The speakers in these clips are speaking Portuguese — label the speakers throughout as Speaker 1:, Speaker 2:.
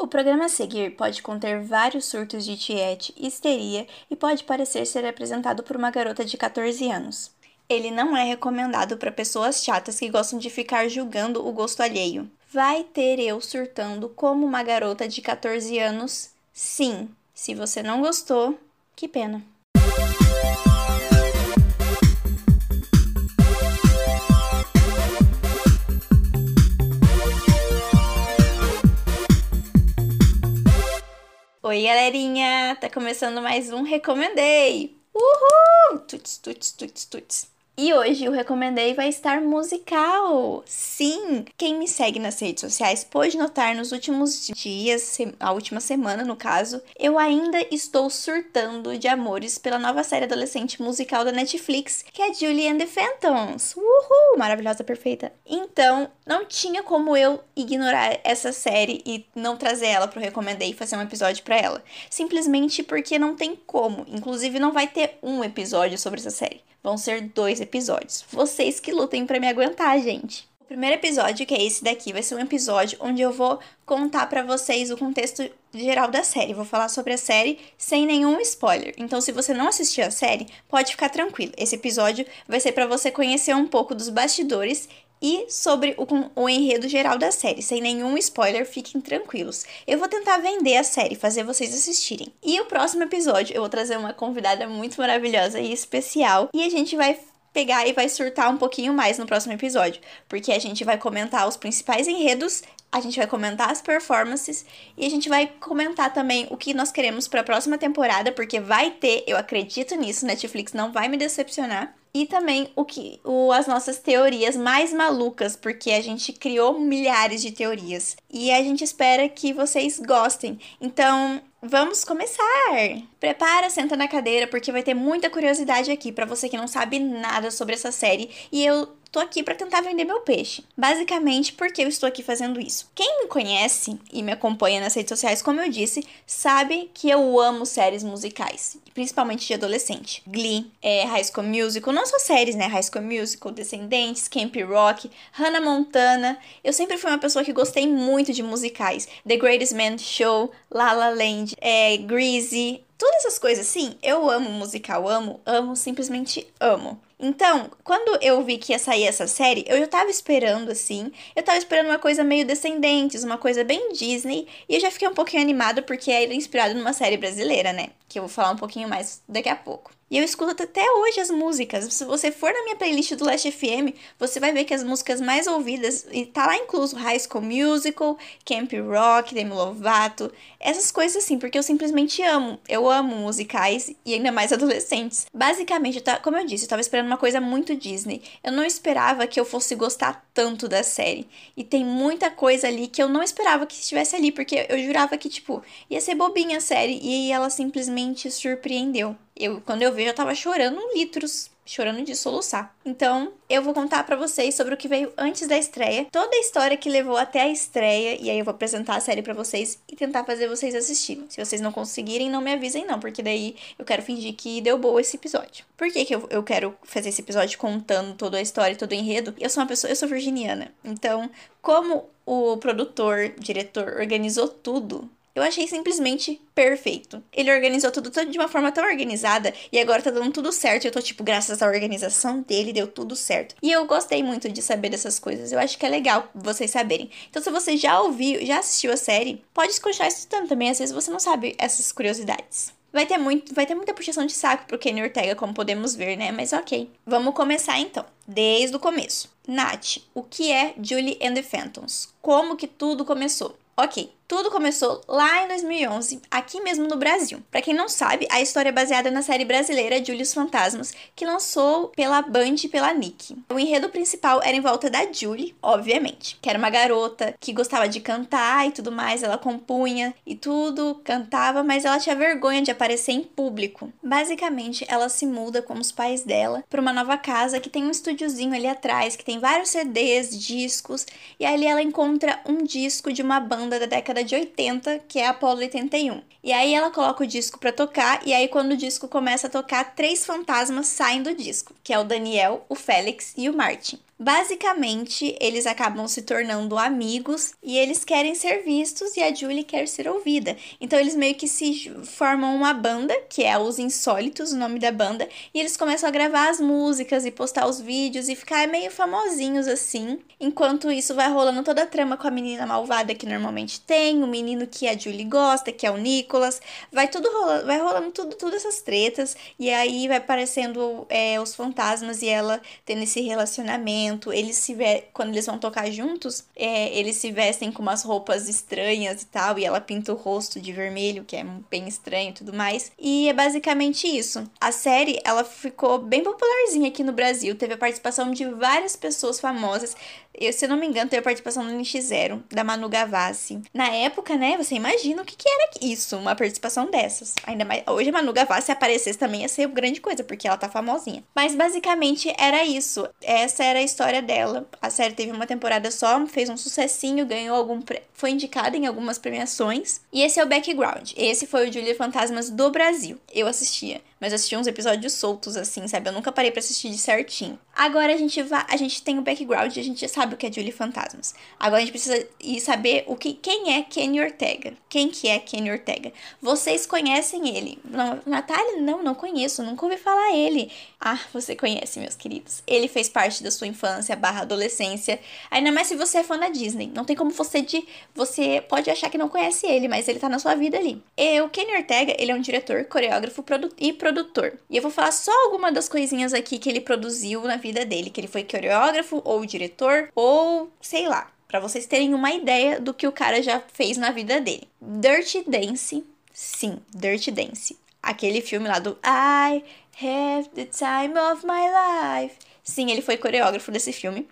Speaker 1: O programa a seguir pode conter vários surtos de tiete, histeria e pode parecer ser apresentado por uma garota de 14 anos. Ele não é recomendado para pessoas chatas que gostam de ficar julgando o gosto alheio. Vai ter eu surtando como uma garota de 14 anos? Sim. Se você não gostou, que pena. Oi, galerinha! Tá começando mais um Recomendei! Uhul! Tuts, tuts, tuts, tuts. E hoje o Recomendei vai estar musical. Sim! Quem me segue nas redes sociais pôde notar nos últimos dias, a última semana no caso, eu ainda estou surtando de amores pela nova série adolescente musical da Netflix, que é Julie and the Phantoms. Uhul! Maravilhosa, perfeita. Então, não tinha como eu ignorar essa série e não trazer ela pro Recomendei e fazer um episódio para ela. Simplesmente porque não tem como. Inclusive, não vai ter um episódio sobre essa série. Vão ser dois episódios. Vocês que lutem para me aguentar, gente. O primeiro episódio, que é esse daqui, vai ser um episódio onde eu vou contar para vocês o contexto geral da série. Vou falar sobre a série sem nenhum spoiler. Então, se você não assistiu a série, pode ficar tranquilo. Esse episódio vai ser para você conhecer um pouco dos bastidores e sobre o, o, enredo geral da série, sem nenhum spoiler, fiquem tranquilos. Eu vou tentar vender a série, fazer vocês assistirem. E o próximo episódio eu vou trazer uma convidada muito maravilhosa e especial e a gente vai pegar e vai surtar um pouquinho mais no próximo episódio, porque a gente vai comentar os principais enredos, a gente vai comentar as performances e a gente vai comentar também o que nós queremos para a próxima temporada, porque vai ter, eu acredito nisso, Netflix não vai me decepcionar e também o que o, as nossas teorias mais malucas, porque a gente criou milhares de teorias e a gente espera que vocês gostem. Então, vamos começar. Prepara, senta na cadeira porque vai ter muita curiosidade aqui para você que não sabe nada sobre essa série e eu tô aqui para tentar vender meu peixe. Basicamente, porque eu estou aqui fazendo isso. Quem me conhece e me acompanha nas redes sociais, como eu disse, sabe que eu amo séries musicais, principalmente de adolescente. Glee, é, High School Musical, não só séries, né? High School Musical, Descendentes, Camp Rock, Hannah Montana. Eu sempre fui uma pessoa que gostei muito de musicais. The Greatest Man Show, La La Land, é, Greasy, todas essas coisas assim. Eu amo musical, amo, amo, simplesmente amo. Então, quando eu vi que ia sair essa série, eu já tava esperando, assim. Eu tava esperando uma coisa meio Descendentes, uma coisa bem Disney. E eu já fiquei um pouquinho animado porque é inspirado numa série brasileira, né? Que eu vou falar um pouquinho mais daqui a pouco. E eu escuto até hoje as músicas. Se você for na minha playlist do Last FM, você vai ver que as músicas mais ouvidas, e tá lá incluso High School Musical, Camp Rock, Demi Lovato, essas coisas assim, porque eu simplesmente amo. Eu amo musicais e ainda mais adolescentes. Basicamente, tá, como eu disse, eu tava esperando uma coisa muito Disney. Eu não esperava que eu fosse gostar tanto da série. E tem muita coisa ali que eu não esperava que estivesse ali, porque eu jurava que, tipo, ia ser bobinha a série e ela simplesmente surpreendeu. Eu, quando eu vejo, eu tava chorando litros, chorando de soluçar. Então, eu vou contar para vocês sobre o que veio antes da estreia, toda a história que levou até a estreia, e aí eu vou apresentar a série para vocês e tentar fazer vocês assistirem. Se vocês não conseguirem, não me avisem não, porque daí eu quero fingir que deu boa esse episódio. Por que, que eu, eu quero fazer esse episódio contando toda a história, todo o enredo? Eu sou uma pessoa, eu sou virginiana. Então, como o produtor, diretor organizou tudo eu achei simplesmente perfeito. Ele organizou tudo de uma forma tão organizada e agora tá dando tudo certo. Eu tô tipo, graças à organização dele, deu tudo certo. E eu gostei muito de saber dessas coisas. Eu acho que é legal vocês saberem. Então, se você já ouviu, já assistiu a série, pode continuar estudando também. Às vezes você não sabe essas curiosidades. Vai ter, muito, vai ter muita puxação de saco pro Kenny Ortega, como podemos ver, né? Mas ok. Vamos começar então, desde o começo. Nath, o que é Julie and the Phantoms? Como que tudo começou? Ok, tudo começou lá em 2011, aqui mesmo no Brasil. Para quem não sabe, a história é baseada na série brasileira Julius Fantasmas, que lançou pela Band e pela Nick. O enredo principal era em volta da Julie, obviamente, que era uma garota que gostava de cantar e tudo mais, ela compunha e tudo, cantava, mas ela tinha vergonha de aparecer em público. Basicamente, ela se muda com os pais dela para uma nova casa que tem um estúdiozinho ali atrás, que tem vários CDs, discos, e ali ela encontra um disco de uma banda da década década de 80, que é Apollo 81. E aí ela coloca o disco para tocar, e aí quando o disco começa a tocar, três fantasmas saem do disco, que é o Daniel, o Félix e o Martin. Basicamente, eles acabam se tornando amigos e eles querem ser vistos e a Julie quer ser ouvida. Então eles meio que se formam uma banda, que é os Insólitos, o nome da banda, e eles começam a gravar as músicas e postar os vídeos e ficar meio famosinhos assim. Enquanto isso vai rolando toda a trama com a menina malvada que normalmente tem, o menino que a Julie gosta, que é o Nicholas, vai tudo rolando, vai rolando tudo, tudo essas tretas e aí vai aparecendo é, os fantasmas e ela tendo esse relacionamento eles se quando eles vão tocar juntos, é, eles se vestem com umas roupas estranhas e tal, e ela pinta o rosto de vermelho, que é bem estranho e tudo mais. E é basicamente isso. A série, ela ficou bem popularzinha aqui no Brasil, teve a participação de várias pessoas famosas. Eu, se eu não me engano, teve participação do NX0, da Manu Gavassi. Na época, né, você imagina o que, que era isso, uma participação dessas. Ainda mais, hoje a Manu Gavassi aparecesse também ia ser grande coisa, porque ela tá famosinha. Mas basicamente era isso. Essa era a história dela. A série teve uma temporada só, fez um sucessinho, ganhou algum. Pre... foi indicada em algumas premiações. E esse é o background. Esse foi o Julia Fantasmas do Brasil. Eu assistia mas eu assisti uns episódios soltos, assim, sabe? Eu nunca parei para assistir de certinho. Agora a gente vai, a gente tem o background, a gente já sabe o que é Julie Fantasmas. Agora a gente precisa ir saber o que, quem é Kenny Ortega. Quem que é Kenny Ortega? Vocês conhecem ele? Não, Natália, não, não conheço, nunca ouvi falar ele. Ah, você conhece, meus queridos. Ele fez parte da sua infância barra adolescência. Ainda mais se você é fã da Disney. Não tem como você de. Você pode achar que não conhece ele, mas ele tá na sua vida ali. E o Kenny Ortega, ele é um diretor, coreógrafo e produtor produtor. E eu vou falar só alguma das coisinhas aqui que ele produziu na vida dele, que ele foi coreógrafo ou diretor ou sei lá, para vocês terem uma ideia do que o cara já fez na vida dele. Dirty Dance, sim, Dirty Dance. Aquele filme lá do I have the time of my life. Sim, ele foi coreógrafo desse filme.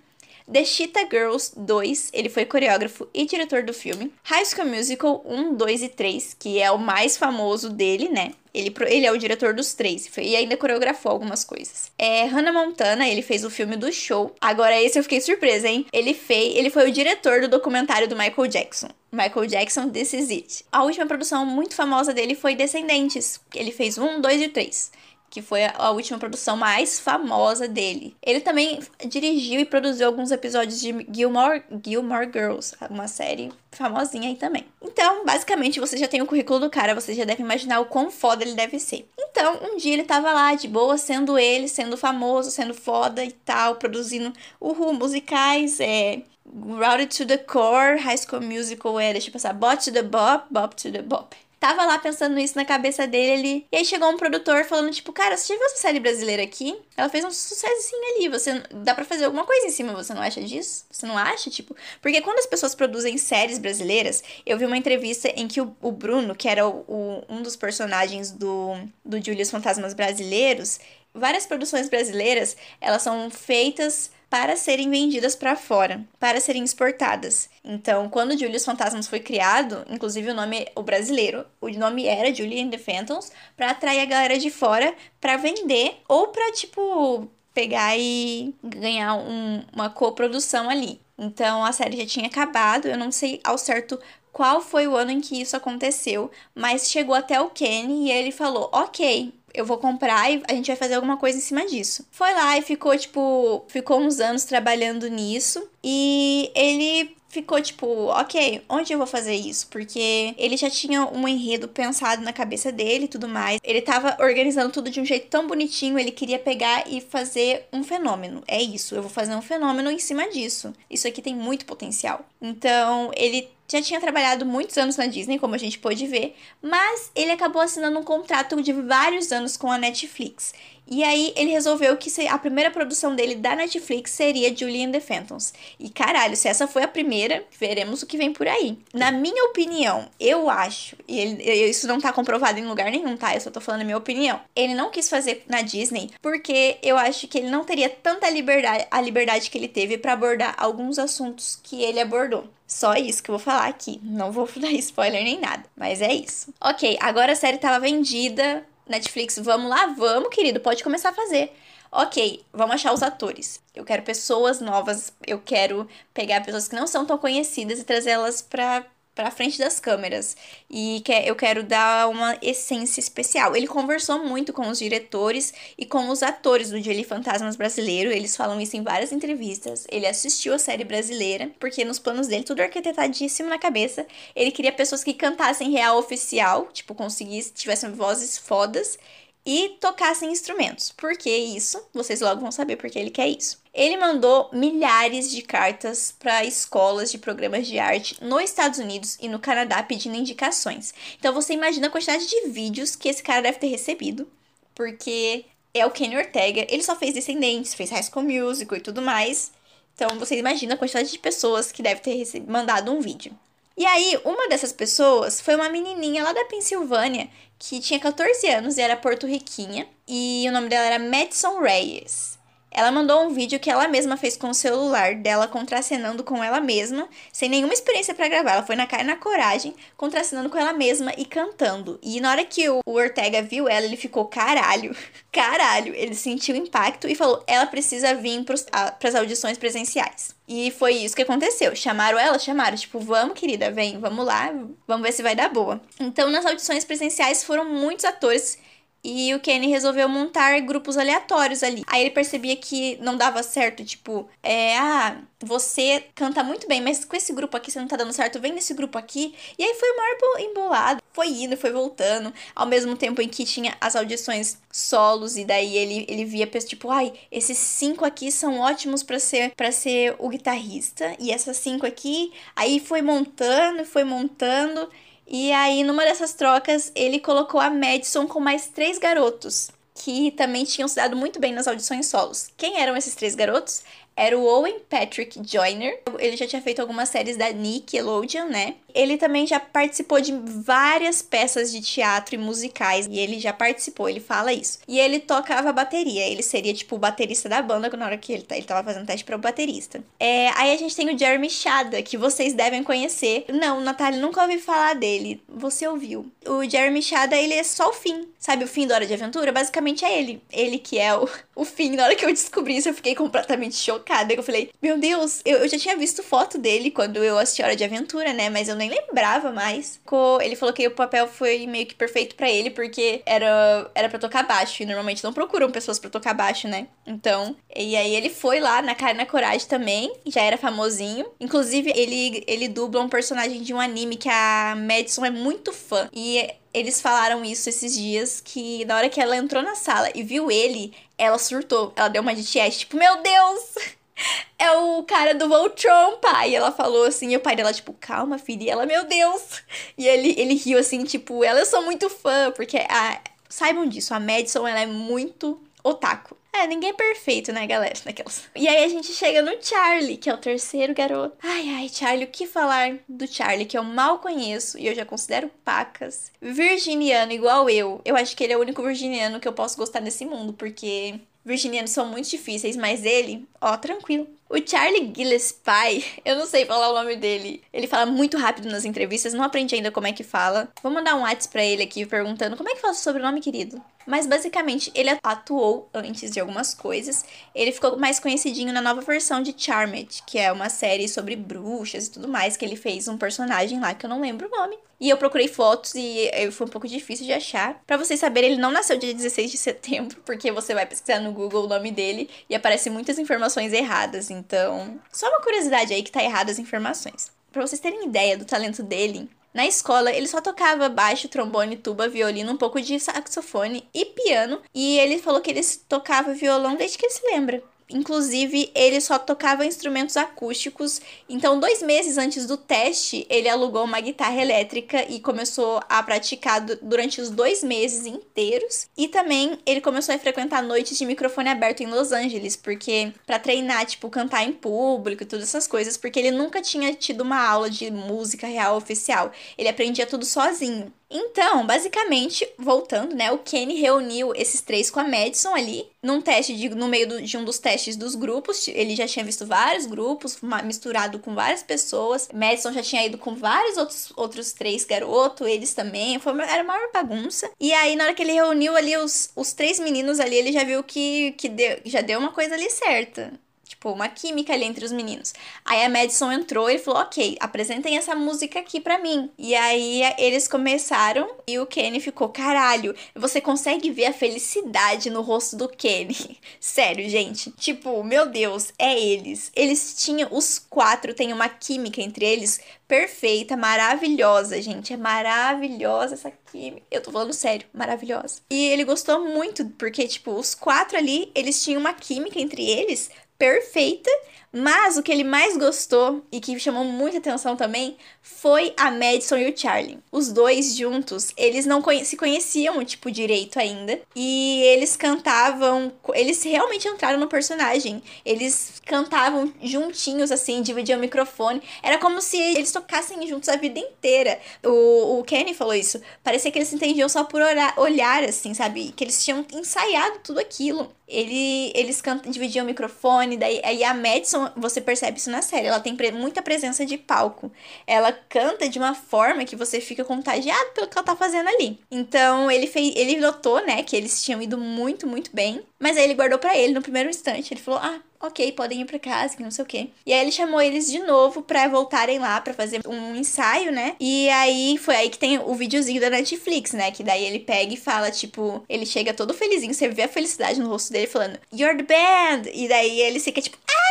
Speaker 1: The Cheetah Girls 2, ele foi coreógrafo e diretor do filme. High School Musical 1, 2 e 3, que é o mais famoso dele, né? Ele, ele é o diretor dos três e ainda coreografou algumas coisas. É, Hannah Montana, ele fez o filme do show. Agora, esse eu fiquei surpresa, hein? Ele, fez, ele foi o diretor do documentário do Michael Jackson. Michael Jackson, This Is It. A última produção muito famosa dele foi Descendentes. Ele fez um, dois e três que foi a última produção mais famosa dele. Ele também dirigiu e produziu alguns episódios de Gilmore, Gilmore Girls, uma série famosinha aí também. Então, basicamente, você já tem o currículo do cara, você já deve imaginar o quão foda ele deve ser. Então, um dia ele tava lá de boa, sendo ele, sendo famoso, sendo foda e tal, produzindo uhul, musicais, é. Routed to the Core, High School Musical é, deixa eu passar, Bop to the Bop, Bop to the Bop. Tava lá pensando isso na cabeça dele ali. E aí chegou um produtor falando, tipo, cara, você já viu essa série brasileira aqui? Ela fez um sucessinho ali. Você dá para fazer alguma coisa em cima, você não acha disso? Você não acha? Tipo, porque quando as pessoas produzem séries brasileiras, eu vi uma entrevista em que o, o Bruno, que era o, o, um dos personagens do, do Julius Fantasmas Brasileiros, várias produções brasileiras, elas são feitas para serem vendidas para fora, para serem exportadas. Então, quando Julius Fantasmas foi criado, inclusive o nome o brasileiro, o nome era Julie and the Phantoms, para atrair a galera de fora para vender ou para tipo pegar e ganhar um, uma coprodução ali. Então a série já tinha acabado, eu não sei ao certo qual foi o ano em que isso aconteceu, mas chegou até o Kenny e ele falou: Ok, eu vou comprar e a gente vai fazer alguma coisa em cima disso. Foi lá e ficou, tipo, ficou uns anos trabalhando nisso. E ele ficou tipo, ok, onde eu vou fazer isso? Porque ele já tinha um enredo pensado na cabeça dele e tudo mais. Ele tava organizando tudo de um jeito tão bonitinho, ele queria pegar e fazer um fenômeno. É isso, eu vou fazer um fenômeno em cima disso. Isso aqui tem muito potencial. Então, ele já tinha trabalhado muitos anos na Disney, como a gente pôde ver, mas ele acabou assinando um contrato de vários anos com a Netflix. E aí ele resolveu que a primeira produção dele da Netflix seria Julie and the Phantoms. E caralho, se essa foi a primeira, veremos o que vem por aí. Na minha opinião, eu acho, e ele, isso não tá comprovado em lugar nenhum, tá? Eu só tô falando a minha opinião. Ele não quis fazer na Disney porque eu acho que ele não teria tanta liberdade, a liberdade que ele teve para abordar alguns assuntos que ele abordou. Só isso que eu vou falar aqui. Não vou dar spoiler nem nada. Mas é isso. Ok, agora a série tava vendida Netflix, vamos lá? Vamos, querido, pode começar a fazer. Ok, vamos achar os atores. Eu quero pessoas novas, eu quero pegar pessoas que não são tão conhecidas e trazê-las pra, pra frente das câmeras e que eu quero dar uma essência especial. Ele conversou muito com os diretores e com os atores do Jelly Fantasmas brasileiro, eles falam isso em várias entrevistas. Ele assistiu a série brasileira, porque nos planos dele tudo arquitetadíssimo na cabeça. Ele queria pessoas que cantassem real oficial, tipo, conseguissem, tivessem vozes fodas e tocassem instrumentos. Por que isso? Vocês logo vão saber porque ele quer isso. Ele mandou milhares de cartas para escolas de programas de arte nos Estados Unidos e no Canadá pedindo indicações. Então você imagina a quantidade de vídeos que esse cara deve ter recebido, porque é o Kenny Ortega. Ele só fez Descendentes, fez High School Musical e tudo mais. Então você imagina a quantidade de pessoas que deve ter mandado um vídeo. E aí, uma dessas pessoas foi uma menininha lá da Pensilvânia que tinha 14 anos e era porto-riquinha. E o nome dela era Madison Reyes. Ela mandou um vídeo que ela mesma fez com o celular dela contracenando com ela mesma, sem nenhuma experiência para gravar. Ela foi na cara e na coragem, contracenando com ela mesma e cantando. E na hora que o Ortega viu ela, ele ficou caralho. Caralho, ele sentiu o impacto e falou: "Ela precisa vir para as audições presenciais". E foi isso que aconteceu. Chamaram ela, chamaram, tipo, vamos, querida, vem, vamos lá, vamos ver se vai dar boa. Então, nas audições presenciais foram muitos atores e o Kenny resolveu montar grupos aleatórios ali. Aí ele percebia que não dava certo, tipo, é, ah, você canta muito bem, mas com esse grupo aqui você não tá dando certo, vem nesse grupo aqui. E aí foi o maior embolado, foi indo, foi voltando, ao mesmo tempo em que tinha as audições solos, e daí ele, ele via, tipo, ai, esses cinco aqui são ótimos para ser para ser o guitarrista, e essas cinco aqui, aí foi montando, foi montando. E aí, numa dessas trocas, ele colocou a Madison com mais três garotos, que também tinham se dado muito bem nas audições solos. Quem eram esses três garotos? Era o Owen Patrick Joyner. Ele já tinha feito algumas séries da Nickelodeon, né? Ele também já participou de várias peças de teatro e musicais. E ele já participou, ele fala isso. E ele tocava bateria. Ele seria, tipo, o baterista da banda na hora que ele, tá, ele tava fazendo teste para o baterista. É, aí a gente tem o Jeremy Shada, que vocês devem conhecer. Não, Natália, nunca ouvi falar dele. Você ouviu. O Jeremy Shada, ele é só o fim. Sabe o fim da Hora de Aventura? Basicamente é ele. Ele que é o, o fim. Na hora que eu descobri isso, eu fiquei completamente chocada. Eu falei, meu Deus, eu, eu já tinha visto foto dele quando eu assisti Hora de Aventura, né? Mas eu nem lembrava mais. Ele falou que o papel foi meio que perfeito para ele, porque era, era para tocar baixo. E normalmente não procuram pessoas para tocar baixo, né? Então, e aí ele foi lá na cara e na coragem também, já era famosinho. Inclusive, ele, ele dubla um personagem de um anime que a Madison é muito fã. E eles falaram isso esses dias, que na hora que ela entrou na sala e viu ele, ela surtou. Ela deu uma de tiete, tipo, meu Deus! É o cara do Voltron, pai. E ela falou assim, e o pai dela, tipo, calma, filha. E ela, meu Deus! E ele, ele riu assim, tipo, ela, eu sou muito fã, porque a. Saibam disso, a Madison, ela é muito otaku. É, ninguém é perfeito, né, galera? Naquelas. E aí a gente chega no Charlie, que é o terceiro garoto. Ai, ai, Charlie, o que falar do Charlie, que eu mal conheço e eu já considero pacas. Virginiano igual eu. Eu acho que ele é o único virginiano que eu posso gostar nesse mundo, porque virginianos são muito difíceis, mas ele, ó, tranquilo. O Charlie Gillespie, eu não sei falar o nome dele. Ele fala muito rápido nas entrevistas, não aprendi ainda como é que fala. Vou mandar um WhatsApp pra ele aqui perguntando como é que fala o sobrenome, querido. Mas basicamente, ele atuou antes de algumas coisas. Ele ficou mais conhecidinho na nova versão de Charmed, que é uma série sobre bruxas e tudo mais, que ele fez um personagem lá que eu não lembro o nome. E eu procurei fotos e foi um pouco difícil de achar. Para vocês saberem, ele não nasceu dia 16 de setembro, porque você vai pesquisar no Google o nome dele e aparecem muitas informações erradas. Então, só uma curiosidade aí que tá errada as informações. Para vocês terem ideia do talento dele, na escola, ele só tocava baixo, trombone, tuba, violino, um pouco de saxofone e piano. E ele falou que ele tocava violão desde que ele se lembra. Inclusive, ele só tocava instrumentos acústicos. Então, dois meses antes do teste, ele alugou uma guitarra elétrica e começou a praticar durante os dois meses inteiros. E também ele começou a frequentar noites de microfone aberto em Los Angeles, porque para treinar, tipo, cantar em público e todas essas coisas, porque ele nunca tinha tido uma aula de música real oficial. Ele aprendia tudo sozinho. Então, basicamente, voltando, né, o Kenny reuniu esses três com a Madison ali, num teste de, no meio do, de um dos testes dos grupos. Ele já tinha visto vários grupos, misturado com várias pessoas. Madison já tinha ido com vários outros, outros três garotos, eles também. Foi, era uma maior bagunça. E aí, na hora que ele reuniu ali os, os três meninos ali, ele já viu que, que deu, já deu uma coisa ali certa. Tipo, uma química ali entre os meninos. Aí a Madison entrou e falou: Ok, apresentem essa música aqui pra mim. E aí eles começaram e o Kenny ficou: Caralho, você consegue ver a felicidade no rosto do Kenny. Sério, gente. Tipo, meu Deus, é eles. Eles tinham, os quatro têm uma química entre eles perfeita, maravilhosa, gente. É maravilhosa essa química. Eu tô falando sério, maravilhosa. E ele gostou muito, porque, tipo, os quatro ali, eles tinham uma química entre eles perfeita. Mas o que ele mais gostou e que chamou muita atenção também foi a Madison e o Charlie. Os dois juntos, eles não conhe se conheciam, tipo, direito ainda. E eles cantavam. Eles realmente entraram no personagem. Eles cantavam juntinhos, assim, dividiam o microfone. Era como se eles tocassem juntos a vida inteira. O, o Kenny falou isso. Parecia que eles se entendiam só por olhar, assim, sabe? Que eles tinham ensaiado tudo aquilo. Ele, eles cantam, dividiam o microfone, daí aí a Madison, você percebe isso na série, ela tem pre muita presença de palco. Ela canta de uma forma que você fica contagiado pelo que ela tá fazendo ali. Então, ele fez, ele notou, né, que eles tinham ido muito, muito bem, mas aí ele guardou para ele no primeiro instante. Ele falou: "Ah, ok, podem ir para casa, que não sei o quê. E aí ele chamou eles de novo para voltarem lá para fazer um ensaio, né? E aí foi aí que tem o videozinho da Netflix, né? Que daí ele pega e fala, tipo, ele chega todo felizinho, você vê a felicidade no rosto dele falando, You're the band! E daí ele fica tipo, ah!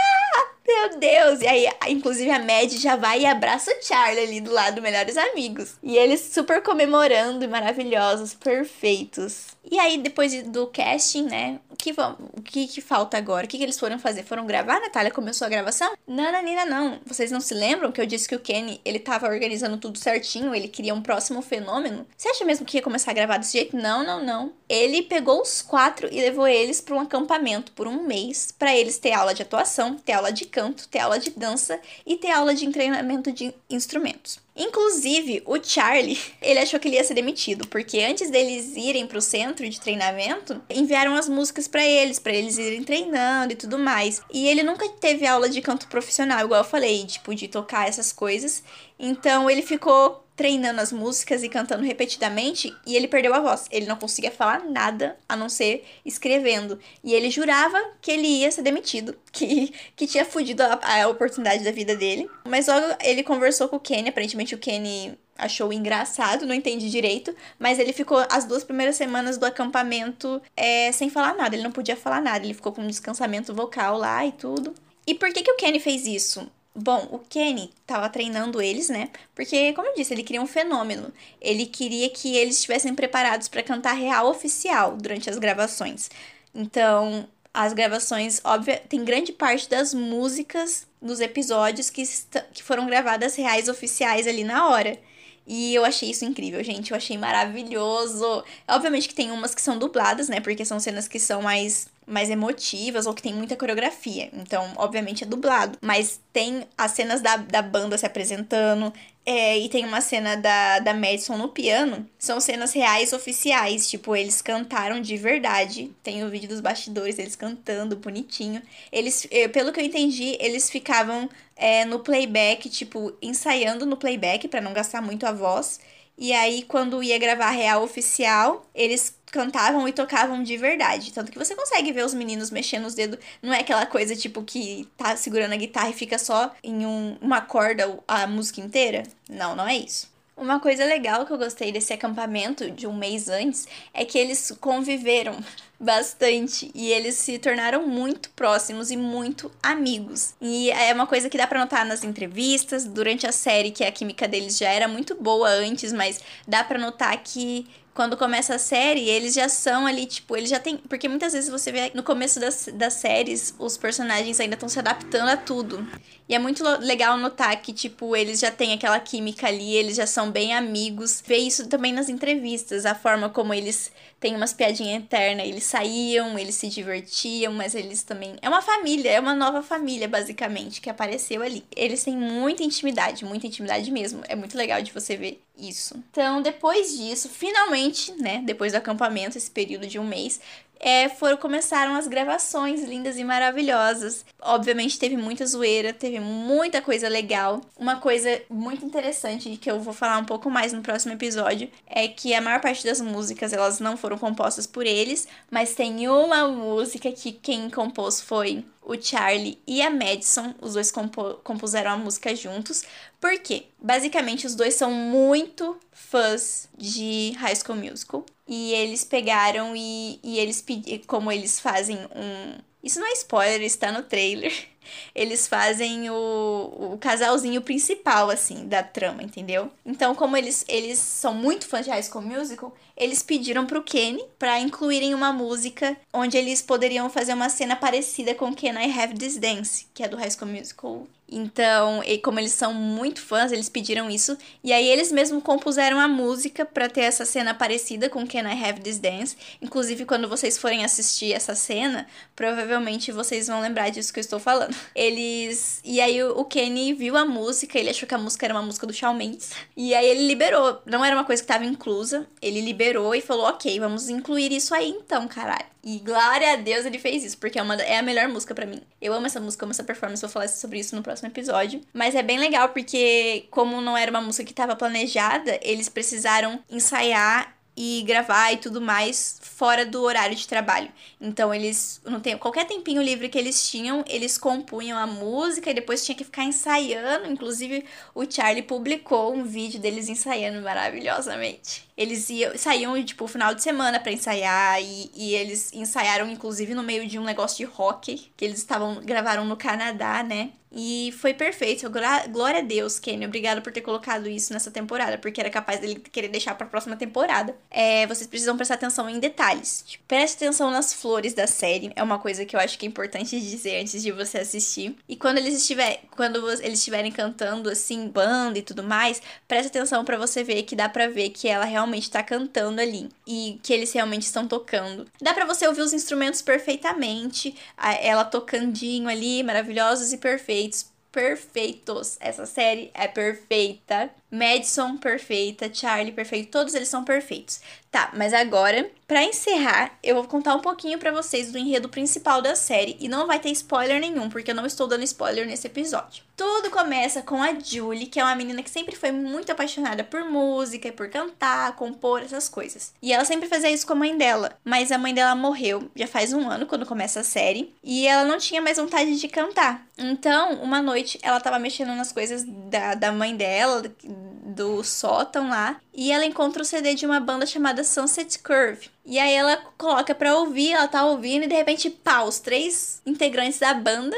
Speaker 1: Meu Deus! E aí, inclusive, a Mad já vai e abraça o Charlie ali do lado, melhores amigos. E eles super comemorando, maravilhosos, perfeitos. E aí, depois do casting, né? O que, o que, que falta agora? O que, que eles foram fazer? Foram gravar? A Natália começou a gravação? Não, não, não, não. Vocês não se lembram que eu disse que o Kenny, ele tava organizando tudo certinho, ele queria um próximo fenômeno? Você acha mesmo que ia começar a gravar desse jeito? Não, não, não. Ele pegou os quatro e levou eles para um acampamento por um mês, para eles ter aula de atuação, ter aula de canto, ter aula de dança e ter aula de treinamento de instrumentos. Inclusive, o Charlie, ele achou que ele ia ser demitido, porque antes deles irem pro centro de treinamento, enviaram as músicas para eles, para eles irem treinando e tudo mais. E ele nunca teve aula de canto profissional, igual eu falei, tipo, de tocar essas coisas. Então ele ficou treinando as músicas e cantando repetidamente e ele perdeu a voz. Ele não conseguia falar nada a não ser escrevendo. E ele jurava que ele ia ser demitido, que, que tinha fugido a, a oportunidade da vida dele. Mas logo ele conversou com o Kenny, aparentemente o Kenny achou engraçado, não entendi direito, mas ele ficou as duas primeiras semanas do acampamento é, sem falar nada, ele não podia falar nada, ele ficou com um descansamento vocal lá e tudo. E por que, que o Kenny fez isso? Bom, o Kenny tava treinando eles, né? Porque, como eu disse, ele queria um fenômeno. Ele queria que eles estivessem preparados para cantar real oficial durante as gravações. Então, as gravações, óbvio, tem grande parte das músicas dos episódios que, que foram gravadas reais oficiais ali na hora. E eu achei isso incrível, gente. Eu achei maravilhoso. Obviamente que tem umas que são dubladas, né? Porque são cenas que são mais mais emotivas ou que tem muita coreografia. Então, obviamente, é dublado. Mas tem as cenas da, da banda se apresentando. É, e tem uma cena da, da Madison no piano. São cenas reais oficiais. Tipo, eles cantaram de verdade. Tem o vídeo dos bastidores, eles cantando bonitinho. Eles, eh, pelo que eu entendi, eles ficavam é, no playback, tipo, ensaiando no playback para não gastar muito a voz. E aí, quando ia gravar a real oficial, eles cantavam e tocavam de verdade. Tanto que você consegue ver os meninos mexendo os dedos. Não é aquela coisa tipo que tá segurando a guitarra e fica só em um, uma corda a música inteira. Não, não é isso. Uma coisa legal que eu gostei desse acampamento de um mês antes é que eles conviveram bastante e eles se tornaram muito próximos e muito amigos. E é uma coisa que dá para notar nas entrevistas, durante a série que a química deles já era muito boa antes, mas dá para notar que quando começa a série, eles já são ali, tipo, eles já tem. Porque muitas vezes você vê no começo das, das séries, os personagens ainda estão se adaptando a tudo. E é muito legal notar que, tipo, eles já têm aquela química ali, eles já são bem amigos. Ver isso também nas entrevistas, a forma como eles têm umas piadinhas internas. Eles saíam, eles se divertiam, mas eles também. É uma família, é uma nova família, basicamente, que apareceu ali. Eles têm muita intimidade, muita intimidade mesmo. É muito legal de você ver isso. Então, depois disso, finalmente, né, depois do acampamento, esse período de um mês, é, foram começaram as gravações lindas e maravilhosas. Obviamente teve muita zoeira, teve muita coisa legal. Uma coisa muito interessante que eu vou falar um pouco mais no próximo episódio é que a maior parte das músicas elas não foram compostas por eles, mas tem uma música que quem compôs foi o Charlie e a Madison, os dois compo compuseram a música juntos. Por quê? Basicamente, os dois são muito fãs de High School Musical. E eles pegaram e, e eles pediram, como eles fazem um. Isso não é spoiler, está no trailer. Eles fazem o, o casalzinho principal, assim, da trama, entendeu? Então, como eles, eles são muito fãs de High School Musical, eles pediram pro Kenny para incluírem uma música onde eles poderiam fazer uma cena parecida com Can I Have This Dance, que é do High School Musical então, e como eles são muito fãs, eles pediram isso. E aí eles mesmos compuseram a música para ter essa cena parecida com Can I Have This Dance. Inclusive, quando vocês forem assistir essa cena, provavelmente vocês vão lembrar disso que eu estou falando. Eles. E aí o Kenny viu a música, ele achou que a música era uma música do Shawn Mendes. E aí ele liberou. Não era uma coisa que estava inclusa. Ele liberou e falou: ok, vamos incluir isso aí então, caralho. E glória a Deus ele fez isso, porque é, uma, é a melhor música para mim. Eu amo essa música, amo essa performance, vou falar sobre isso no próximo episódio. Mas é bem legal porque, como não era uma música que estava planejada, eles precisaram ensaiar e gravar e tudo mais fora do horário de trabalho. Então eles não tem qualquer tempinho livre que eles tinham, eles compunham a música e depois tinha que ficar ensaiando. Inclusive o Charlie publicou um vídeo deles ensaiando maravilhosamente. Eles iam, saíam tipo final de semana para ensaiar e, e eles ensaiaram inclusive no meio de um negócio de rock que eles estavam gravaram no Canadá, né? E foi perfeito. Glória a Deus, Kenny. Obrigada por ter colocado isso nessa temporada, porque era capaz dele querer deixar pra próxima temporada. É, vocês precisam prestar atenção em detalhes. Tipo, preste atenção nas flores da série. É uma coisa que eu acho que é importante dizer antes de você assistir. E quando eles estiverem, quando eles estiverem cantando assim, banda e tudo mais, preste atenção para você ver que dá pra ver que ela realmente tá cantando ali. E que eles realmente estão tocando. Dá para você ouvir os instrumentos perfeitamente. Ela tocandinho ali, maravilhosos e perfeitos, perfeitos. Essa série é perfeita. Madison perfeita, Charlie perfeito, todos eles são perfeitos. Tá, mas agora, para encerrar, eu vou contar um pouquinho para vocês do enredo principal da série e não vai ter spoiler nenhum, porque eu não estou dando spoiler nesse episódio. Tudo começa com a Julie, que é uma menina que sempre foi muito apaixonada por música, por cantar, compor, essas coisas. E ela sempre fazia isso com a mãe dela, mas a mãe dela morreu já faz um ano quando começa a série e ela não tinha mais vontade de cantar. Então, uma noite ela tava mexendo nas coisas da, da mãe dela, do sótão lá e ela encontra o CD de uma banda chamada Sunset Curve. E aí ela coloca pra ouvir, ela tá ouvindo e de repente, pá, os três integrantes da banda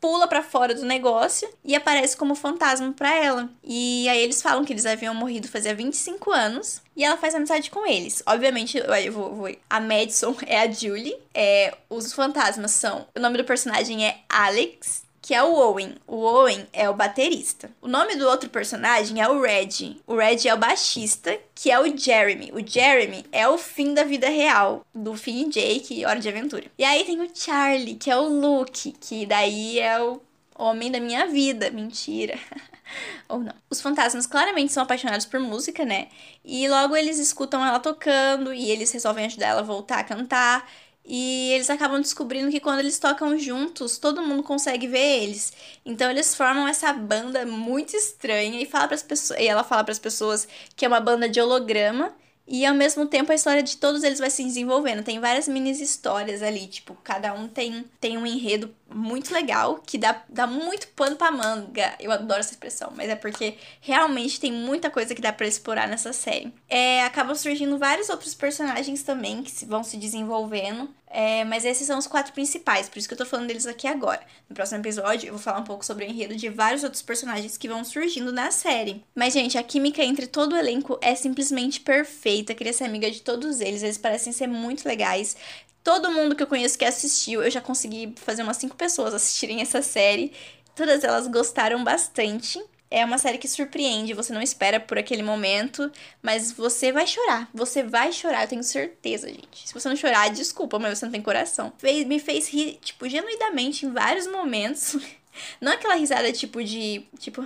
Speaker 1: pula para fora do negócio e aparece como fantasma para ela. E aí eles falam que eles haviam morrido fazia 25 anos e ela faz amizade com eles. Obviamente, eu vou, vou, a Madison é a Julie, é, os fantasmas são, o nome do personagem é Alex que é o Owen. O Owen é o baterista. O nome do outro personagem é o Red. O Red é o baixista, que é o Jeremy. O Jeremy é o fim da vida real do Finn e Jake Hora de Aventura. E aí tem o Charlie, que é o Luke, que daí é o homem da minha vida. Mentira. Ou não. Os fantasmas claramente são apaixonados por música, né? E logo eles escutam ela tocando e eles resolvem ajudar ela a voltar a cantar. E eles acabam descobrindo que quando eles tocam juntos, todo mundo consegue ver eles. Então eles formam essa banda muito estranha e fala para as pessoas, e ela fala para as pessoas que é uma banda de holograma e ao mesmo tempo a história de todos eles vai se desenvolvendo. Tem várias mini histórias ali, tipo, cada um tem, tem um enredo muito legal que dá, dá muito pano pra manga. Eu adoro essa expressão, mas é porque realmente tem muita coisa que dá para explorar nessa série. É, acabam surgindo vários outros personagens também que vão se desenvolvendo. É, mas esses são os quatro principais, por isso que eu tô falando deles aqui agora. No próximo episódio, eu vou falar um pouco sobre o enredo de vários outros personagens que vão surgindo na série. Mas, gente, a química entre todo o elenco é simplesmente perfeita. Queria ser amiga de todos eles, eles parecem ser muito legais. Todo mundo que eu conheço que assistiu, eu já consegui fazer umas cinco pessoas assistirem essa série. Todas elas gostaram bastante. É uma série que surpreende, você não espera por aquele momento, mas você vai chorar. Você vai chorar, eu tenho certeza, gente. Se você não chorar, desculpa, mas você não tem coração. Fez, me fez rir, tipo, genuinamente em vários momentos. Não aquela risada tipo de. Tipo,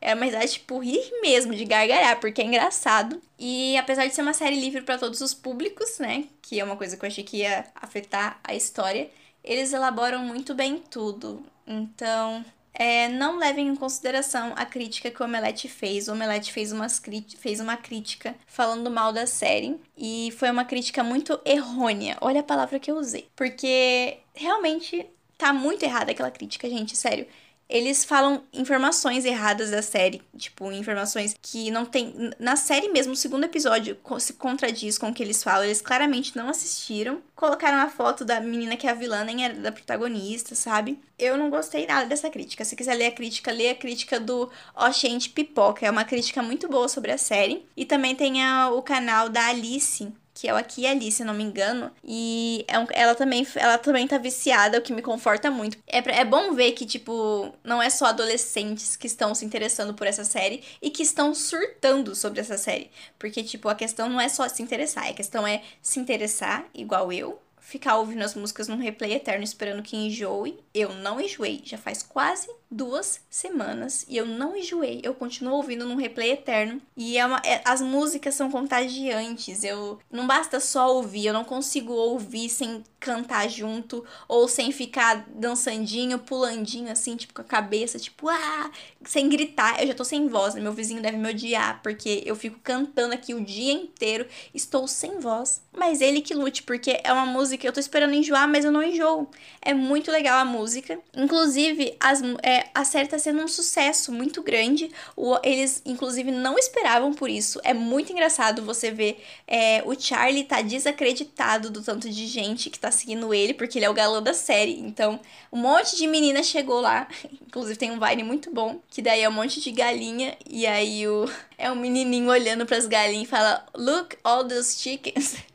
Speaker 1: É uma idade, tipo, rir mesmo, de gargalhar, porque é engraçado. E apesar de ser uma série livre para todos os públicos, né? Que é uma coisa que eu achei que ia afetar a história, eles elaboram muito bem tudo. Então, é, não levem em consideração a crítica que o Omelete fez. O Omelete fez, umas fez uma crítica falando mal da série. E foi uma crítica muito errônea. Olha a palavra que eu usei. Porque realmente tá muito errada aquela crítica, gente, sério eles falam informações erradas da série, tipo, informações que não tem. Na série mesmo, o segundo episódio se contradiz com o que eles falam. Eles claramente não assistiram. Colocaram a foto da menina que é a vilã, nem era da protagonista, sabe? Eu não gostei nada dessa crítica. Se quiser ler a crítica, lê a crítica do Oxente Pipoca. É uma crítica muito boa sobre a série. E também tem a, o canal da Alice, que é o Aqui Ali, se não me engano. E é um, ela, também, ela também tá viciada, o que me conforta muito. É, é bom ver que, tipo, não é só adolescentes que estão se interessando por essa série e que estão surtando sobre essa série. Porque, tipo, a questão não é só se interessar, a questão é se interessar, igual eu, ficar ouvindo as músicas num replay eterno esperando que enjoe. Eu não enjoei, já faz quase duas semanas e eu não enjoei. Eu continuo ouvindo num replay eterno. E é uma, é, as músicas são contagiantes. Eu não basta só ouvir, eu não consigo ouvir sem cantar junto ou sem ficar dançandinho, pulandinho assim, tipo com a cabeça, tipo, ah, sem gritar. Eu já tô sem voz, né? meu vizinho deve me odiar porque eu fico cantando aqui o dia inteiro, estou sem voz. Mas ele que lute, porque é uma música, eu tô esperando enjoar, mas eu não enjoo. É muito legal a música. Inclusive, as, é, a série tá sendo um sucesso muito grande. O, eles, inclusive, não esperavam por isso. É muito engraçado você ver é, o Charlie tá desacreditado do tanto de gente que tá seguindo ele, porque ele é o galã da série. Então, um monte de menina chegou lá. Inclusive, tem um Vine muito bom, que daí é um monte de galinha. E aí o, é um menininho olhando para as galinhas e fala: Look, all those chickens.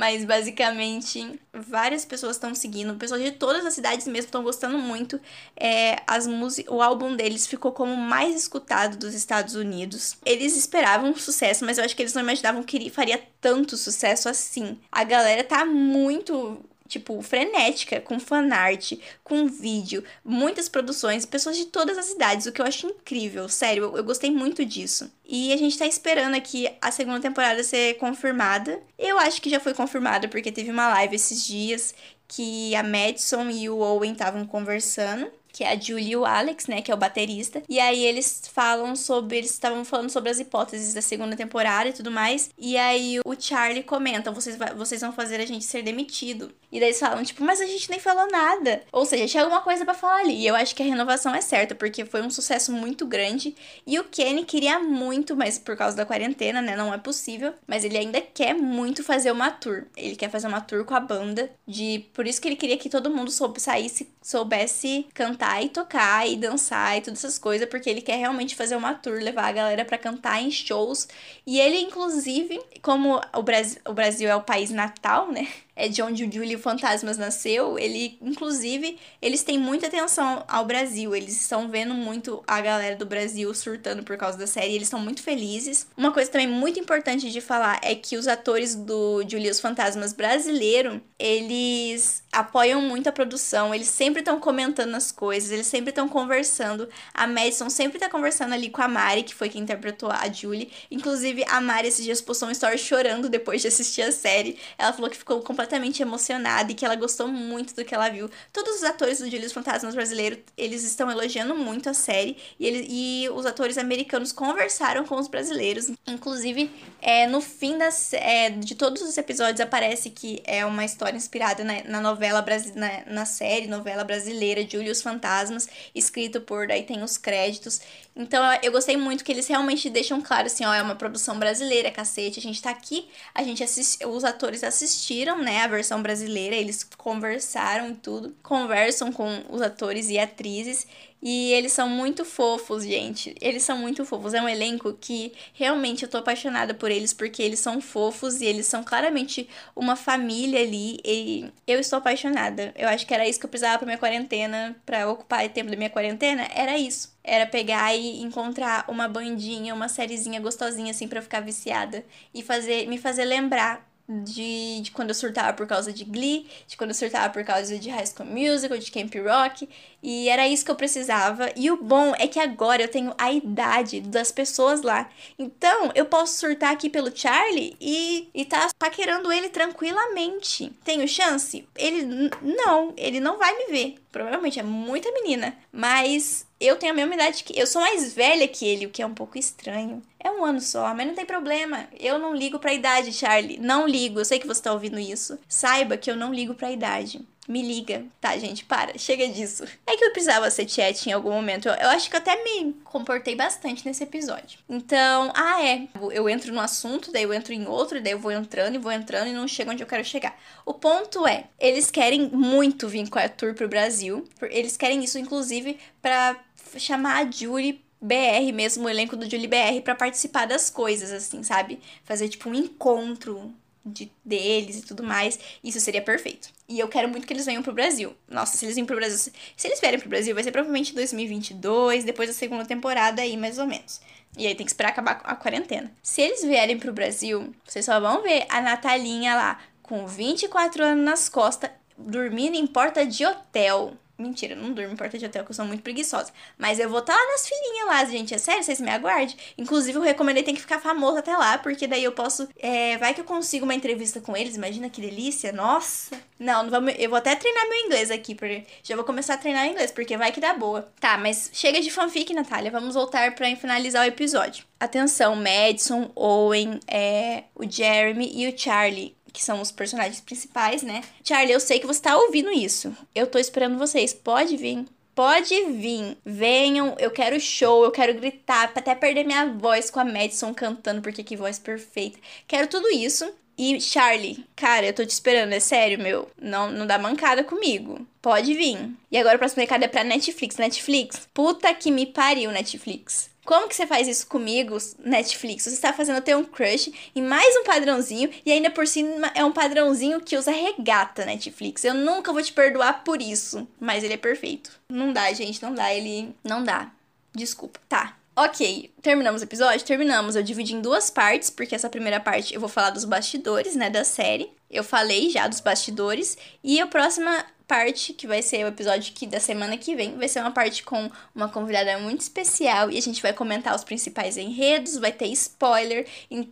Speaker 1: Mas basicamente, várias pessoas estão seguindo, pessoas de todas as cidades mesmo estão gostando muito. É, as o álbum deles ficou como mais escutado dos Estados Unidos. Eles esperavam sucesso, mas eu acho que eles não imaginavam que faria tanto sucesso assim. A galera tá muito tipo, frenética, com fanart, com vídeo, muitas produções, pessoas de todas as idades, o que eu acho incrível, sério, eu, eu, gostei muito disso. E a gente tá esperando aqui a segunda temporada ser confirmada. Eu acho que já foi confirmada, porque teve uma live esses dias que a Madison e o Owen estavam conversando que é a Julie e o Alex, né, que é o baterista. E aí eles falam sobre, eles estavam falando sobre as hipóteses da segunda temporada e tudo mais. E aí o Charlie comenta, vocês, vocês vão fazer a gente ser demitido. E daí eles falam, tipo, mas a gente nem falou nada. Ou seja, tinha alguma coisa para falar ali. E eu acho que a renovação é certa, porque foi um sucesso muito grande. E o Kenny queria muito, mas por causa da quarentena, né, não é possível. Mas ele ainda quer muito fazer uma tour. Ele quer fazer uma tour com a banda. De, por isso que ele queria que todo mundo soube, saísse, soubesse cantar e tocar e dançar e todas essas coisas, porque ele quer realmente fazer uma tour, levar a galera para cantar em shows. E ele, inclusive, como o Brasil, o Brasil é o país natal, né? É de onde o Julie Fantasmas nasceu, ele, inclusive, eles têm muita atenção ao Brasil. Eles estão vendo muito a galera do Brasil surtando por causa da série. Eles estão muito felizes. Uma coisa também muito importante de falar é que os atores do Julie os Fantasmas brasileiro, eles apoiam muito a produção. Eles sempre estão comentando as coisas, eles sempre estão conversando. A Madison sempre tá conversando ali com a Mari, que foi quem interpretou a Julie. Inclusive, a Mari esses dias postou uma story chorando depois de assistir a série. Ela falou que ficou completamente completamente emocionada e que ela gostou muito do que ela viu. Todos os atores do Dia dos Fantasmas brasileiro, eles estão elogiando muito a série e, ele, e os atores americanos conversaram com os brasileiros. Inclusive, é, no fim das, é, de todos os episódios aparece que é uma história inspirada na, na novela na, na série, novela brasileira, Júlio Fantasmas, escrito por, daí tem os créditos. Então eu gostei muito que eles realmente deixam claro assim, ó, é uma produção brasileira, cacete, a gente tá aqui, a gente assist... os atores assistiram, né, a versão brasileira, eles conversaram e tudo, conversam com os atores e atrizes e eles são muito fofos, gente. Eles são muito fofos. É um elenco que realmente eu tô apaixonada por eles porque eles são fofos e eles são claramente uma família ali. E eu estou apaixonada. Eu acho que era isso que eu precisava pra minha quarentena, para ocupar o tempo da minha quarentena. Era isso. Era pegar e encontrar uma bandinha, uma sériezinha gostosinha assim para ficar viciada e fazer me fazer lembrar de, de, quando eu surtava por causa de Glee, de quando eu surtava por causa de High School Musical, de Camp Rock, e era isso que eu precisava. E o bom é que agora eu tenho a idade das pessoas lá. Então, eu posso surtar aqui pelo Charlie e, e tá paquerando ele tranquilamente. Tenho chance? Ele não, ele não vai me ver. Provavelmente é muita menina, mas eu tenho a mesma idade que eu sou mais velha que ele, o que é um pouco estranho. É um ano só, mas não tem problema. Eu não ligo pra idade, Charlie. Não ligo. Eu sei que você tá ouvindo isso. Saiba que eu não ligo pra idade. Me liga. Tá, gente, para. Chega disso. É que eu precisava ser chat em algum momento. Eu, eu acho que eu até me comportei bastante nesse episódio. Então, ah, é. Eu entro no assunto, daí eu entro em outro, daí eu vou entrando e vou entrando e não chego onde eu quero chegar. O ponto é, eles querem muito vir com a tour pro Brasil. Eles querem isso, inclusive, para chamar a Jury BR mesmo, o elenco do Julie BR, para participar das coisas, assim, sabe? Fazer tipo um encontro de, deles e tudo mais. Isso seria perfeito. E eu quero muito que eles venham pro Brasil. Nossa, se eles vierem pro Brasil. Se eles vierem pro Brasil, vai ser provavelmente 2022, depois da segunda temporada aí, mais ou menos. E aí tem que esperar acabar a quarentena. Se eles vierem pro Brasil, vocês só vão ver a Natalinha lá, com 24 anos nas costas, dormindo em porta de hotel. Mentira, não durmo em porta de hotel, porque eu sou muito preguiçosa. Mas eu vou estar tá lá nas filinhas lá, gente. É sério, vocês me aguardem. Inclusive, eu recomendei tem que ficar famoso até lá, porque daí eu posso. É, vai que eu consigo uma entrevista com eles. Imagina que delícia. Nossa. Não, não vamos, eu vou até treinar meu inglês aqui. Porque já vou começar a treinar inglês, porque vai que dá boa. Tá, mas chega de fanfic, Natália. Vamos voltar para finalizar o episódio. Atenção, Madison, Owen, é, o Jeremy e o Charlie que são os personagens principais, né? Charlie, eu sei que você tá ouvindo isso. Eu tô esperando vocês. Pode vir. Pode vir. Venham. Eu quero show. Eu quero gritar. Até perder minha voz com a Madison cantando, porque que voz perfeita. Quero tudo isso. E Charlie, cara, eu tô te esperando, é sério, meu. Não, não dá mancada comigo. Pode vir. E agora o próximo recado é pra Netflix. Netflix, puta que me pariu, Netflix. Como que você faz isso comigo, Netflix? Você está fazendo ter um crush em mais um padrãozinho e ainda por cima é um padrãozinho que usa regata, Netflix. Eu nunca vou te perdoar por isso, mas ele é perfeito. Não dá, gente, não dá, ele não dá. Desculpa. Tá. Ok, terminamos o episódio? Terminamos. Eu dividi em duas partes, porque essa primeira parte eu vou falar dos bastidores, né, da série. Eu falei já dos bastidores. E a próxima parte, que vai ser o episódio que, da semana que vem, vai ser uma parte com uma convidada muito especial e a gente vai comentar os principais enredos, vai ter spoiler,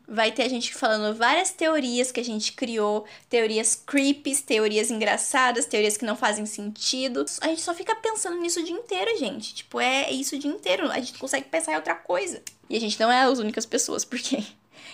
Speaker 1: vai ter a gente falando várias teorias que a gente criou, teorias creepies, teorias engraçadas, teorias que não fazem sentido. A gente só fica pensando nisso o dia inteiro, gente. Tipo, é isso o dia inteiro. A gente consegue pensar em outra coisa. E a gente não é as únicas pessoas, porque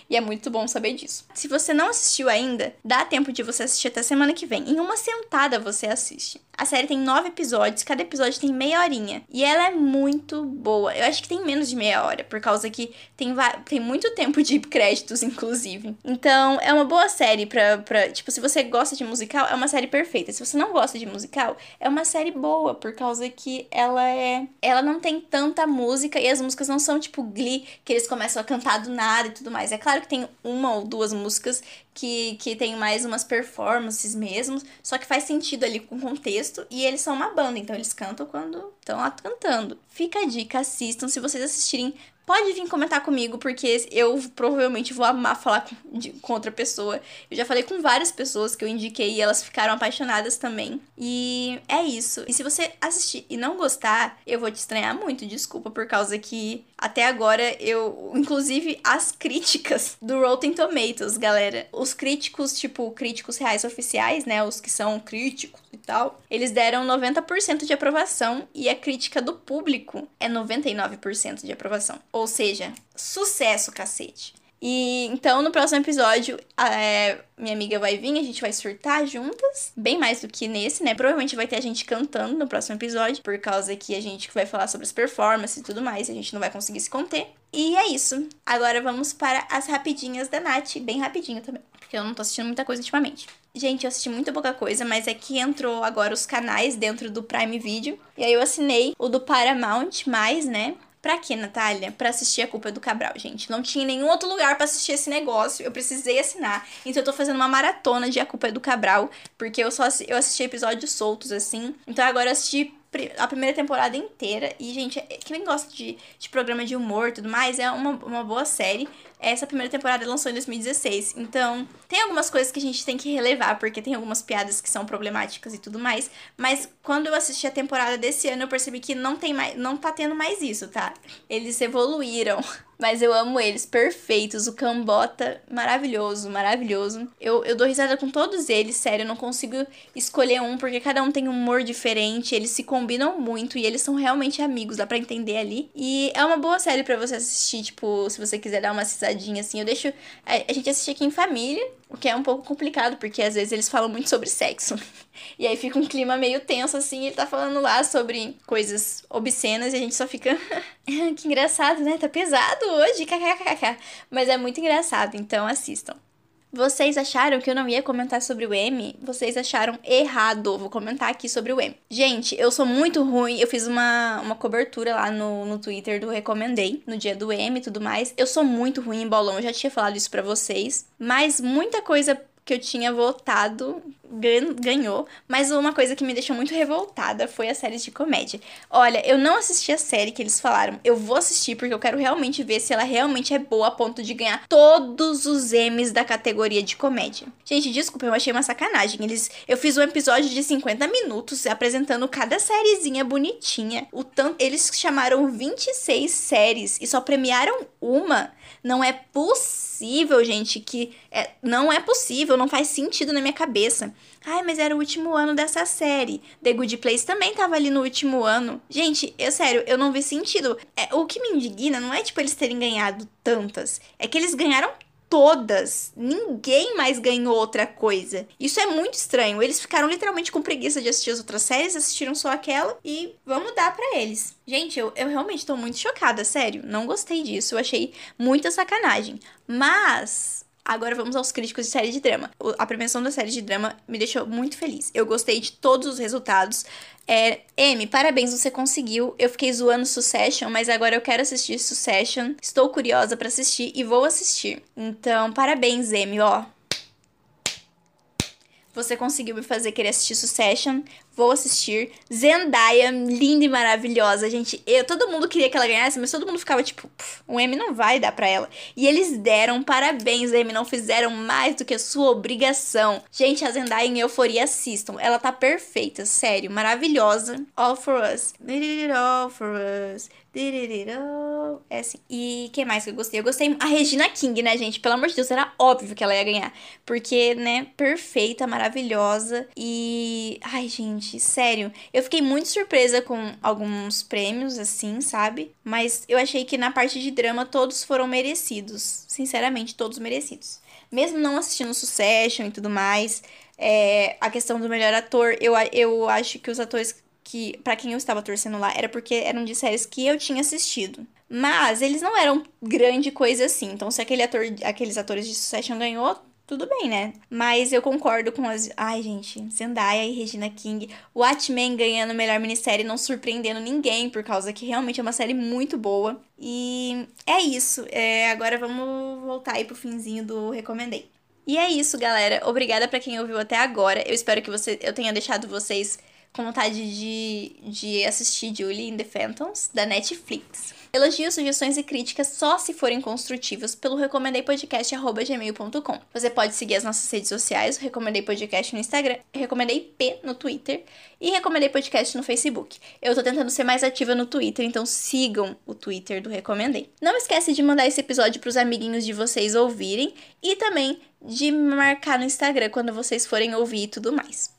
Speaker 1: e é muito bom saber disso. Se você não assistiu ainda, dá tempo de você assistir até semana que vem. Em uma sentada você assiste. A série tem nove episódios, cada episódio tem meia horinha. E ela é muito boa. Eu acho que tem menos de meia hora, por causa que tem, tem muito tempo de créditos, inclusive. Então, é uma boa série pra, pra. Tipo, se você gosta de musical, é uma série perfeita. Se você não gosta de musical, é uma série boa, por causa que ela é. Ela não tem tanta música e as músicas não são tipo Glee, que eles começam a cantar do nada e tudo mais. É claro que tem uma ou duas músicas que, que tem mais umas performances mesmo, só que faz sentido ali com o contexto, e eles são uma banda, então eles cantam quando estão lá cantando. Fica a dica, assistam, se vocês assistirem pode vir comentar comigo, porque eu provavelmente vou amar falar com, de, com, outra pessoa. Eu já falei com várias pessoas que eu indiquei e elas ficaram apaixonadas também. E é isso. E se você assistir e não gostar, eu vou te estranhar muito, desculpa, por causa que até agora eu. Inclusive, as críticas do Rotten Tomatoes, galera. Os críticos, tipo, críticos reais oficiais, né? Os que são críticos e tal, eles deram 90% de aprovação e a crítica do público é 99% de aprovação. Ou seja, sucesso, cacete. E então no próximo episódio, é, minha amiga vai vir, a gente vai surtar juntas, bem mais do que nesse, né? Provavelmente vai ter a gente cantando no próximo episódio, por causa que a gente vai falar sobre as performances e tudo mais, a gente não vai conseguir se conter. E é isso. Agora vamos para as rapidinhas da Nath, bem rapidinho também, porque eu não tô assistindo muita coisa ultimamente. Gente, eu assisti muita pouca coisa, mas é que entrou agora os canais dentro do Prime Video. E aí eu assinei o do Paramount mais, né? Pra quê, Natália? Pra assistir A Culpa é do Cabral, gente. Não tinha nenhum outro lugar para assistir esse negócio. Eu precisei assinar. Então eu tô fazendo uma maratona de A Culpa é do Cabral. Porque eu só eu assisti episódios soltos, assim. Então agora eu assisti a primeira temporada inteira. E, gente, quem gosta de, de programa de humor e tudo mais, é uma, uma boa série. Essa primeira temporada lançou em 2016. Então, tem algumas coisas que a gente tem que relevar, porque tem algumas piadas que são problemáticas e tudo mais. Mas quando eu assisti a temporada desse ano, eu percebi que não tem mais, não tá tendo mais isso, tá? Eles evoluíram. Mas eu amo eles, perfeitos. O Cambota, maravilhoso, maravilhoso. Eu, eu dou risada com todos eles, sério. Eu não consigo escolher um, porque cada um tem um humor diferente. Eles se combinam muito e eles são realmente amigos, dá pra entender ali. E é uma boa série para você assistir, tipo, se você quiser dar uma risadinha assim. Eu deixo. A, a gente assiste aqui em família, o que é um pouco complicado, porque às vezes eles falam muito sobre sexo. E aí fica um clima meio tenso, assim, ele tá falando lá sobre coisas obscenas e a gente só fica. que engraçado, né? Tá pesado hoje, kkkk. Mas é muito engraçado, então assistam. Vocês acharam que eu não ia comentar sobre o M? Vocês acharam errado. Vou comentar aqui sobre o M. Gente, eu sou muito ruim. Eu fiz uma, uma cobertura lá no, no Twitter do Recomendei, no dia do M e tudo mais. Eu sou muito ruim em bolão, eu já tinha falado isso pra vocês. Mas muita coisa que eu tinha votado ganhou, mas uma coisa que me deixou muito revoltada foi as séries de comédia. Olha, eu não assisti a série que eles falaram. Eu vou assistir porque eu quero realmente ver se ela realmente é boa a ponto de ganhar todos os M's da categoria de comédia. Gente, desculpa, eu achei uma sacanagem. Eles, eu fiz um episódio de 50 minutos apresentando cada sériezinha bonitinha. O tanto eles chamaram 26 séries e só premiaram uma. Não é possível, gente, que é, não é possível, não faz sentido na minha cabeça. Ai, mas era o último ano dessa série. The Good Place também tava ali no último ano. Gente, eu sério, eu não vi sentido. É, o que me indigna não é tipo eles terem ganhado tantas, é que eles ganharam todas. Ninguém mais ganhou outra coisa. Isso é muito estranho. Eles ficaram literalmente com preguiça de assistir as outras séries, assistiram só aquela e vamos dar para eles. Gente, eu, eu realmente tô muito chocada, sério. Não gostei disso. Eu achei muita sacanagem. Mas Agora vamos aos críticos de série de drama. A premiação da série de drama me deixou muito feliz. Eu gostei de todos os resultados. É, M, parabéns, você conseguiu. Eu fiquei zoando Succession, mas agora eu quero assistir Succession. Estou curiosa para assistir e vou assistir. Então, parabéns, M, ó. Você conseguiu me fazer querer assistir Succession. Vou assistir. Zendaya, linda e maravilhosa. Gente, eu, todo mundo queria que ela ganhasse, mas todo mundo ficava tipo, o M não vai dar pra ela. E eles deram parabéns, M. Não fizeram mais do que a sua obrigação. Gente, a Zendaya em euforia, assistam. Ela tá perfeita, sério, maravilhosa. All for us. All for us. É assim. E quem mais que eu gostei? Eu gostei. A Regina King, né, gente? Pelo amor de Deus, era óbvio que ela ia ganhar. Porque, né, perfeita, maravilhosa. E. Ai, gente, sério. Eu fiquei muito surpresa com alguns prêmios, assim, sabe? Mas eu achei que na parte de drama todos foram merecidos. Sinceramente, todos merecidos. Mesmo não assistindo Succession e tudo mais. É, a questão do melhor ator, eu, eu acho que os atores que para quem eu estava torcendo lá era porque eram de séries que eu tinha assistido. Mas eles não eram grande coisa assim. Então, se aquele ator, aqueles atores de Succession ganhou, tudo bem, né? Mas eu concordo com as. Ai, gente, Zendaya e Regina King. Watchmen ganhando melhor minissérie, não surpreendendo ninguém, por causa que realmente é uma série muito boa. E é isso. É, agora vamos voltar aí pro finzinho do Recomendei. E é isso, galera. Obrigada para quem ouviu até agora. Eu espero que você, eu tenha deixado vocês com vontade de, de assistir Julie in the Phantoms, da Netflix. Elogios, sugestões e críticas só se forem construtivas pelo recomendeipodcast.gmail.com. Você pode seguir as nossas redes sociais, Recomendei Podcast no Instagram, Recomendei P no Twitter e Recomendei Podcast no Facebook. Eu tô tentando ser mais ativa no Twitter, então sigam o Twitter do Recomendei. Não esquece de mandar esse episódio pros amiguinhos de vocês ouvirem e também de marcar no Instagram quando vocês forem ouvir e tudo mais.